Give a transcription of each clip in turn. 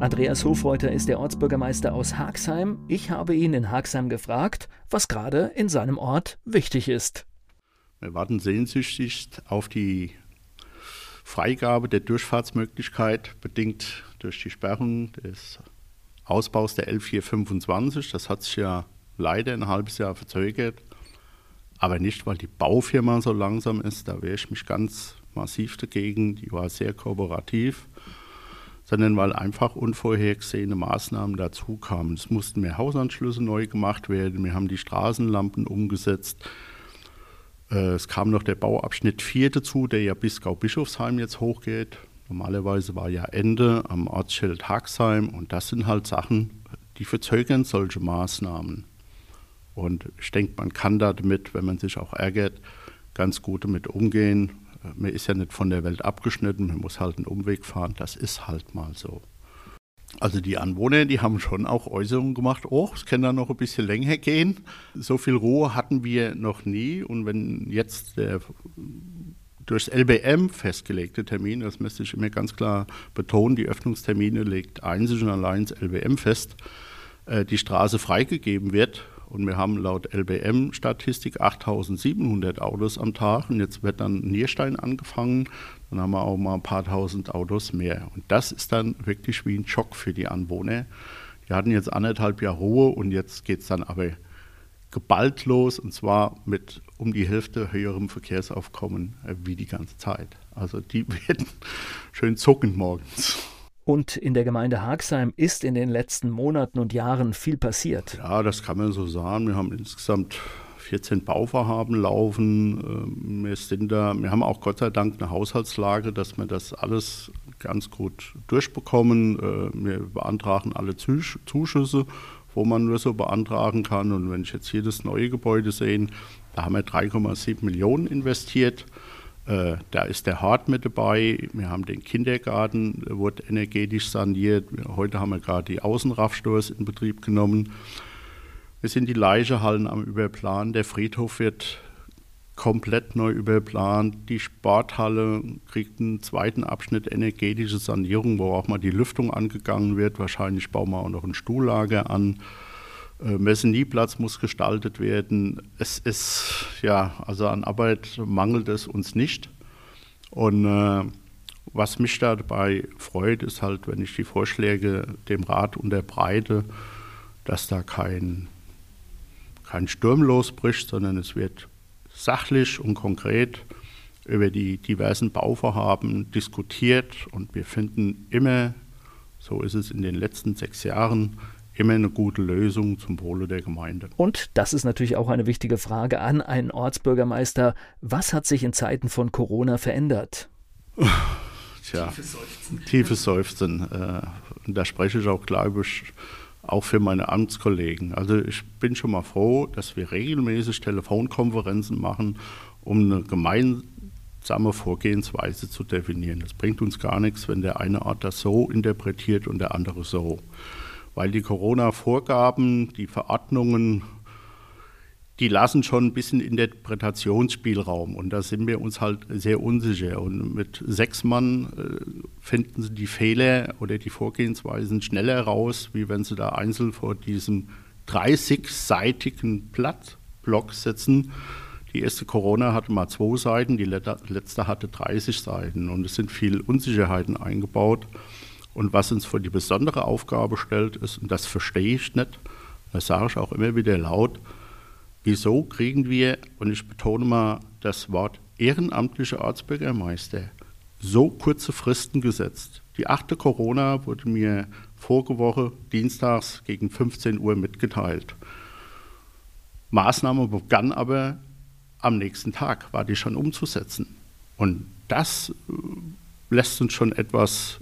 Andreas Hofreuter ist der Ortsbürgermeister aus Haagsheim. Ich habe ihn in Haagsheim gefragt, was gerade in seinem Ort wichtig ist. Wir warten sehnsüchtig auf die Freigabe der Durchfahrtsmöglichkeit, bedingt durch die Sperrung des Ausbaus der L425. Das hat sich ja leider ein halbes Jahr verzögert. Aber nicht, weil die Baufirma so langsam ist, da wehre ich mich ganz massiv dagegen. Die war sehr kooperativ, sondern weil einfach unvorhergesehene Maßnahmen dazu kamen. Es mussten mehr Hausanschlüsse neu gemacht werden, wir haben die Straßenlampen umgesetzt, äh, es kam noch der Bauabschnitt 4 dazu, der ja bis Gau-Bischofsheim jetzt hochgeht. Normalerweise war ja Ende am Ortsschild Haxheim und das sind halt Sachen, die verzögern solche Maßnahmen. Und ich denke, man kann damit, wenn man sich auch ärgert, ganz gut damit umgehen. Man ist ja nicht von der Welt abgeschnitten, man muss halt einen Umweg fahren. Das ist halt mal so. Also die Anwohner, die haben schon auch Äußerungen gemacht, oh, es kann da noch ein bisschen länger gehen. So viel Ruhe hatten wir noch nie. Und wenn jetzt der durchs LBM festgelegte Termin, das müsste ich immer ganz klar betonen, die Öffnungstermine legt einzig und allein das LBM fest, äh, die Straße freigegeben wird. Und wir haben laut LBM-Statistik 8700 Autos am Tag. Und jetzt wird dann Nierstein angefangen. Dann haben wir auch mal ein paar tausend Autos mehr. Und das ist dann wirklich wie ein Schock für die Anwohner. Die hatten jetzt anderthalb Jahre Ruhe und jetzt geht es dann aber geballt los und zwar mit um die Hälfte höherem Verkehrsaufkommen äh, wie die ganze Zeit. Also die werden schön zucken morgens. Und in der Gemeinde Haagsheim ist in den letzten Monaten und Jahren viel passiert. Ja, das kann man so sagen. Wir haben insgesamt 14 Bauvorhaben laufen. Ähm, wir, sind da, wir haben auch Gott sei Dank eine Haushaltslage, dass wir das alles ganz gut durchbekommen. Äh, wir beantragen alle Zuschüsse, wo man nur so beantragen kann. Und wenn ich jetzt hier das neue Gebäude sehe, da haben wir 3,7 Millionen investiert. Äh, da ist der Hart mit dabei. Wir haben den Kindergarten, wurde energetisch saniert. Heute haben wir gerade die Außenraffstores in Betrieb genommen. Wir sind die Leichehallen am Überplan. Der Friedhof wird komplett neu überplant. Die Sporthalle kriegt einen zweiten Abschnitt energetische Sanierung, wo auch mal die Lüftung angegangen wird. Wahrscheinlich bauen wir auch noch ein Stuhllager an. Äh, Messenieplatz muss gestaltet werden. Es ist, ja, also an Arbeit mangelt es uns nicht. Und äh, was mich dabei freut, ist halt, wenn ich die Vorschläge dem Rat unterbreite, dass da kein kein Sturm losbricht, sondern es wird sachlich und konkret über die diversen Bauvorhaben diskutiert und wir finden immer, so ist es in den letzten sechs Jahren, immer eine gute Lösung zum Wohle der Gemeinde. Und das ist natürlich auch eine wichtige Frage an einen Ortsbürgermeister. Was hat sich in Zeiten von Corona verändert? Tja, tiefes Seufzen. Tiefes Seufzen. Äh, und da spreche ich auch, glaube ich, auch für meine Amtskollegen. Also ich bin schon mal froh, dass wir regelmäßig Telefonkonferenzen machen, um eine gemeinsame Vorgehensweise zu definieren. Das bringt uns gar nichts, wenn der eine Art das so interpretiert und der andere so. Weil die Corona-Vorgaben, die Verordnungen die lassen schon ein bisschen Interpretationsspielraum und da sind wir uns halt sehr unsicher. Und mit sechs Mann äh, finden sie die Fehler oder die Vorgehensweisen schneller raus, wie wenn sie da einzeln vor diesem 30-seitigen Blattblock sitzen. Die erste Corona hatte mal zwei Seiten, die letzte hatte 30 Seiten und es sind viele Unsicherheiten eingebaut. Und was uns vor die besondere Aufgabe stellt, ist, und das verstehe ich nicht, das sage ich auch immer wieder laut, wieso kriegen wir, und ich betone mal das Wort ehrenamtliche Ortsbürgermeister, so kurze Fristen gesetzt. Die achte Corona wurde mir vorige Woche dienstags gegen 15 Uhr mitgeteilt. Maßnahme begann aber am nächsten Tag, war die schon umzusetzen. Und das äh, lässt uns schon etwas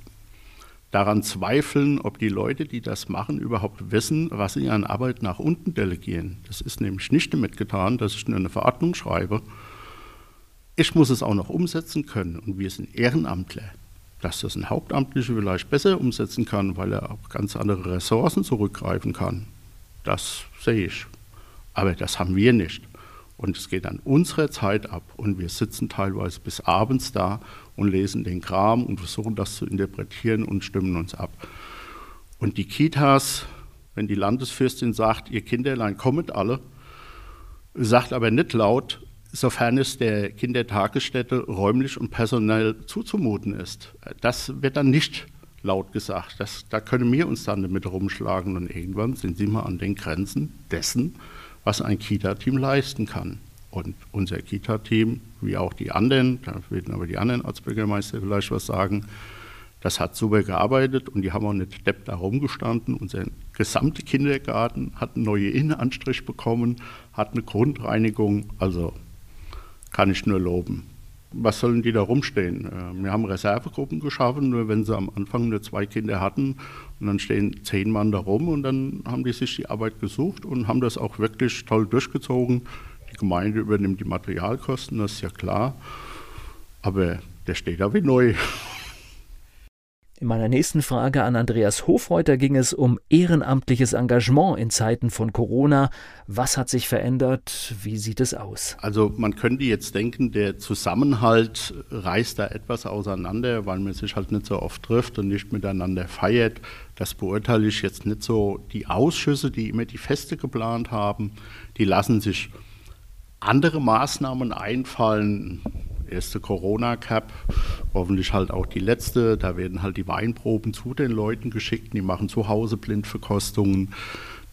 daran zweifeln, ob die Leute, die das machen, überhaupt wissen, was sie an Arbeit nach unten delegieren. Das ist nämlich nicht damit getan, dass ich nur eine Verordnung schreibe. Ich muss es auch noch umsetzen können und wir sind Ehrenamtler. Dass das ein Hauptamtlicher vielleicht besser umsetzen kann, weil er auf ganz andere Ressourcen zurückgreifen kann, das sehe ich. Aber das haben wir nicht. Und es geht an unserer Zeit ab und wir sitzen teilweise bis abends da und lesen den Kram und versuchen das zu interpretieren und stimmen uns ab. Und die Kitas, wenn die Landesfürstin sagt, ihr Kinderlein kommet alle, sagt aber nicht laut, sofern es der Kindertagesstätte räumlich und personell zuzumuten ist. Das wird dann nicht laut gesagt. Das, da können wir uns dann damit rumschlagen und irgendwann sind sie mal an den Grenzen dessen, was ein Kita-Team leisten kann. Und unser Kita-Team, wie auch die anderen, da werden aber die anderen Ortsbürgermeister vielleicht was sagen, das hat super gearbeitet und die haben auch nicht depp da rumgestanden. Unser gesamter Kindergarten hat einen neuen Innenanstrich bekommen, hat eine Grundreinigung, also kann ich nur loben. Was sollen die da rumstehen? Äh, wir haben Reservegruppen geschaffen, nur wenn sie am Anfang nur zwei Kinder hatten und dann stehen zehn Mann da rum und dann haben die sich die Arbeit gesucht und haben das auch wirklich toll durchgezogen. Die Gemeinde übernimmt die Materialkosten, das ist ja klar. Aber der steht da wie neu. In meiner nächsten Frage an Andreas Hofreuter ging es um ehrenamtliches Engagement in Zeiten von Corona. Was hat sich verändert? Wie sieht es aus? Also man könnte jetzt denken, der Zusammenhalt reißt da etwas auseinander, weil man sich halt nicht so oft trifft und nicht miteinander feiert. Das beurteile ich jetzt nicht so. Die Ausschüsse, die immer die Feste geplant haben, die lassen sich andere Maßnahmen einfallen erste Corona-Cup, hoffentlich halt auch die letzte. Da werden halt die Weinproben zu den Leuten geschickt, die machen zu Hause Blindverkostungen.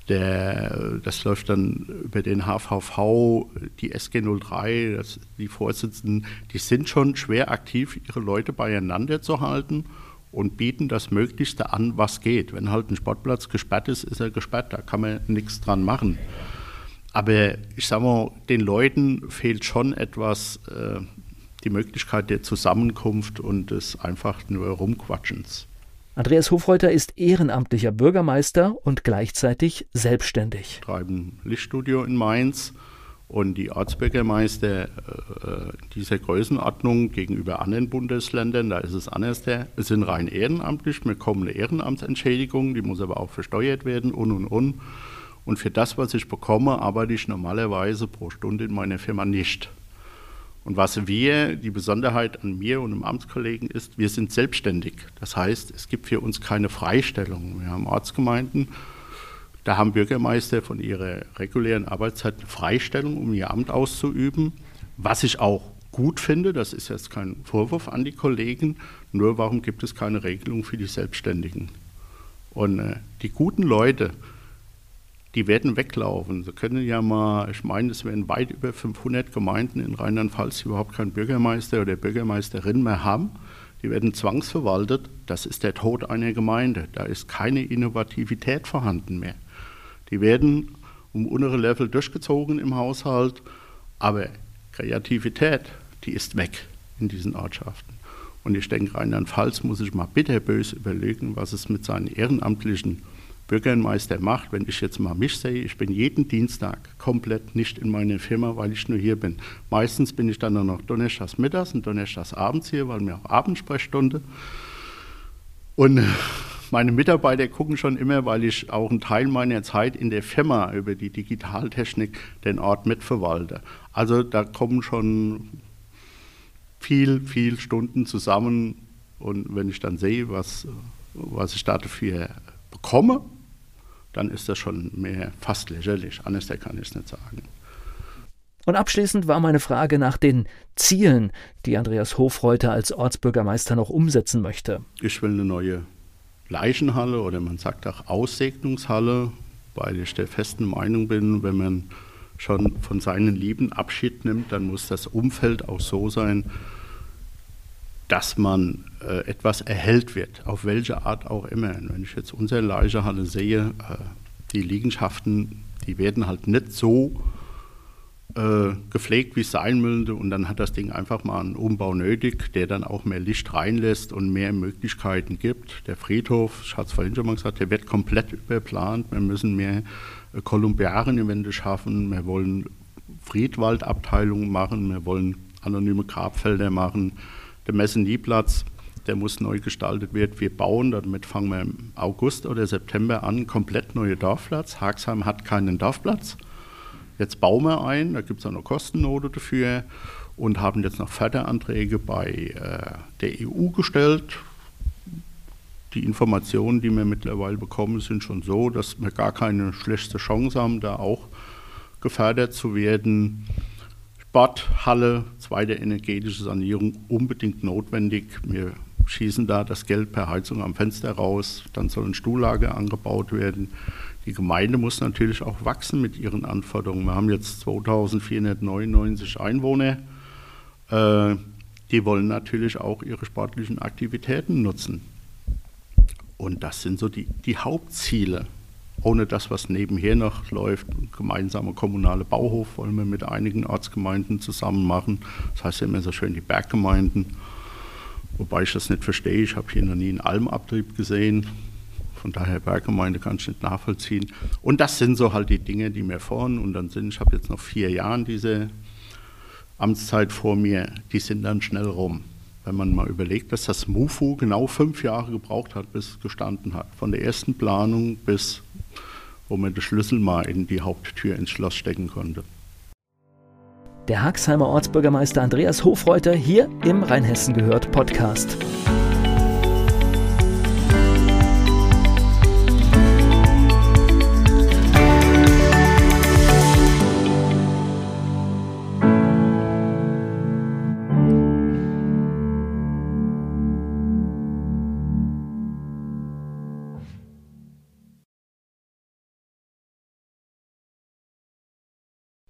Der, das läuft dann über den HVV, die SG03, das, die Vorsitzenden, die sind schon schwer aktiv, ihre Leute beieinander zu halten und bieten das Möglichste an, was geht. Wenn halt ein Sportplatz gesperrt ist, ist er gesperrt, da kann man nichts dran machen. Aber ich sage mal, den Leuten fehlt schon etwas, äh, die Möglichkeit der Zusammenkunft und des einfach nur Rumquatschens. Andreas Hofreuter ist ehrenamtlicher Bürgermeister und gleichzeitig selbstständig. Wir treiben Lichtstudio in Mainz und die Ortsbürgermeister äh, dieser Größenordnung gegenüber anderen Bundesländern, da ist es anders, der, sind rein ehrenamtlich, wir kommen eine Ehrenamtsentschädigung, die muss aber auch versteuert werden und und und. Und für das, was ich bekomme, arbeite ich normalerweise pro Stunde in meiner Firma nicht. Und was wir, die Besonderheit an mir und dem Amtskollegen ist, wir sind selbstständig. Das heißt, es gibt für uns keine Freistellung. Wir haben Ortsgemeinden, da haben Bürgermeister von ihrer regulären Arbeitszeit eine Freistellung, um ihr Amt auszuüben. Was ich auch gut finde, das ist jetzt kein Vorwurf an die Kollegen, nur warum gibt es keine Regelung für die Selbstständigen? Und äh, die guten Leute, die werden weglaufen. Sie können ja mal, ich meine, es werden weit über 500 Gemeinden in Rheinland-Pfalz, überhaupt keinen Bürgermeister oder Bürgermeisterin mehr haben. Die werden zwangsverwaltet. Das ist der Tod einer Gemeinde. Da ist keine Innovativität vorhanden mehr. Die werden um untere Level durchgezogen im Haushalt, aber Kreativität, die ist weg in diesen Ortschaften. Und ich denke, Rheinland-Pfalz muss sich mal bitterbös überlegen, was es mit seinen ehrenamtlichen Bürgermeister macht, wenn ich jetzt mal mich sehe, ich bin jeden Dienstag komplett nicht in meiner Firma, weil ich nur hier bin. Meistens bin ich dann nur noch donnerstags mittags und donnerstags abends hier, weil mir auch Abendsprechstunde. Und meine Mitarbeiter gucken schon immer, weil ich auch einen Teil meiner Zeit in der Firma über die Digitaltechnik den Ort mitverwalte. Also da kommen schon viel, viel Stunden zusammen. Und wenn ich dann sehe, was, was ich dafür bekomme, dann ist das schon mehr fast lächerlich. Anders kann ich es nicht sagen. Und abschließend war meine Frage nach den Zielen, die Andreas Hofreuter als Ortsbürgermeister noch umsetzen möchte. Ich will eine neue Leichenhalle oder man sagt auch Aussegnungshalle, weil ich der festen Meinung bin, wenn man schon von seinen Lieben Abschied nimmt, dann muss das Umfeld auch so sein, dass man äh, etwas erhält wird, auf welche Art auch immer. Und wenn ich jetzt unsere Leichehalle sehe, äh, die Liegenschaften, die werden halt nicht so äh, gepflegt, wie es sein müsste. Und dann hat das Ding einfach mal einen Umbau nötig, der dann auch mehr Licht reinlässt und mehr Möglichkeiten gibt. Der Friedhof, ich hatte es vorhin schon mal gesagt, der wird komplett überplant. Wir müssen mehr äh, Kolumbiarienwände schaffen. Wir wollen Friedwaldabteilungen machen. Wir wollen anonyme Grabfelder machen. Der Messenieplatz, der muss neu gestaltet werden. Wir bauen, damit fangen wir im August oder September an, komplett neue Dorfplatz. Haxheim hat keinen Dorfplatz. Jetzt bauen wir ein, da gibt es auch eine Kostennote dafür und haben jetzt noch Förderanträge bei äh, der EU gestellt. Die Informationen, die wir mittlerweile bekommen, sind schon so, dass wir gar keine schlechte Chance haben, da auch gefördert zu werden. Sporthalle, zweite energetische Sanierung, unbedingt notwendig. Wir schießen da das Geld per Heizung am Fenster raus, dann soll ein Stuhllager angebaut werden. Die Gemeinde muss natürlich auch wachsen mit ihren Anforderungen. Wir haben jetzt 2499 Einwohner. Äh, die wollen natürlich auch ihre sportlichen Aktivitäten nutzen. Und das sind so die, die Hauptziele. Ohne das, was nebenher noch läuft, gemeinsame kommunale Bauhof wollen wir mit einigen Ortsgemeinden zusammen machen. Das heißt immer so schön die Berggemeinden. Wobei ich das nicht verstehe. Ich habe hier noch nie einen Almabtrieb gesehen. Von daher Berggemeinde kann ich nicht nachvollziehen. Und das sind so halt die Dinge, die mir vorn und dann sind, ich habe jetzt noch vier Jahre diese Amtszeit vor mir, die sind dann schnell rum. Wenn man mal überlegt, dass das MUFU genau fünf Jahre gebraucht hat, bis es gestanden hat. Von der ersten Planung bis, wo man den Schlüssel mal in die Haupttür ins Schloss stecken konnte. Der Haxheimer Ortsbürgermeister Andreas Hofreuter hier im Rheinhessen gehört Podcast.